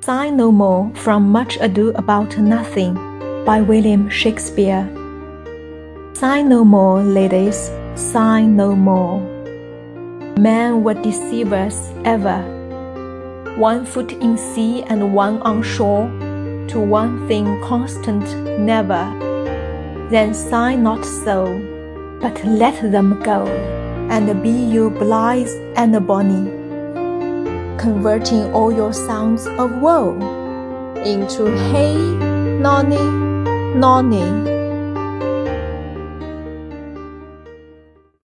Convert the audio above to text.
Sigh no more from Much Ado About Nothing by William Shakespeare. Sigh no more, ladies, sigh no more. Men were deceivers ever. One foot in sea and one on shore, to one thing constant never. Then sigh not so, but let them go, and be you blithe and bonny converting all your sounds of woe into hey, nonny, nonny.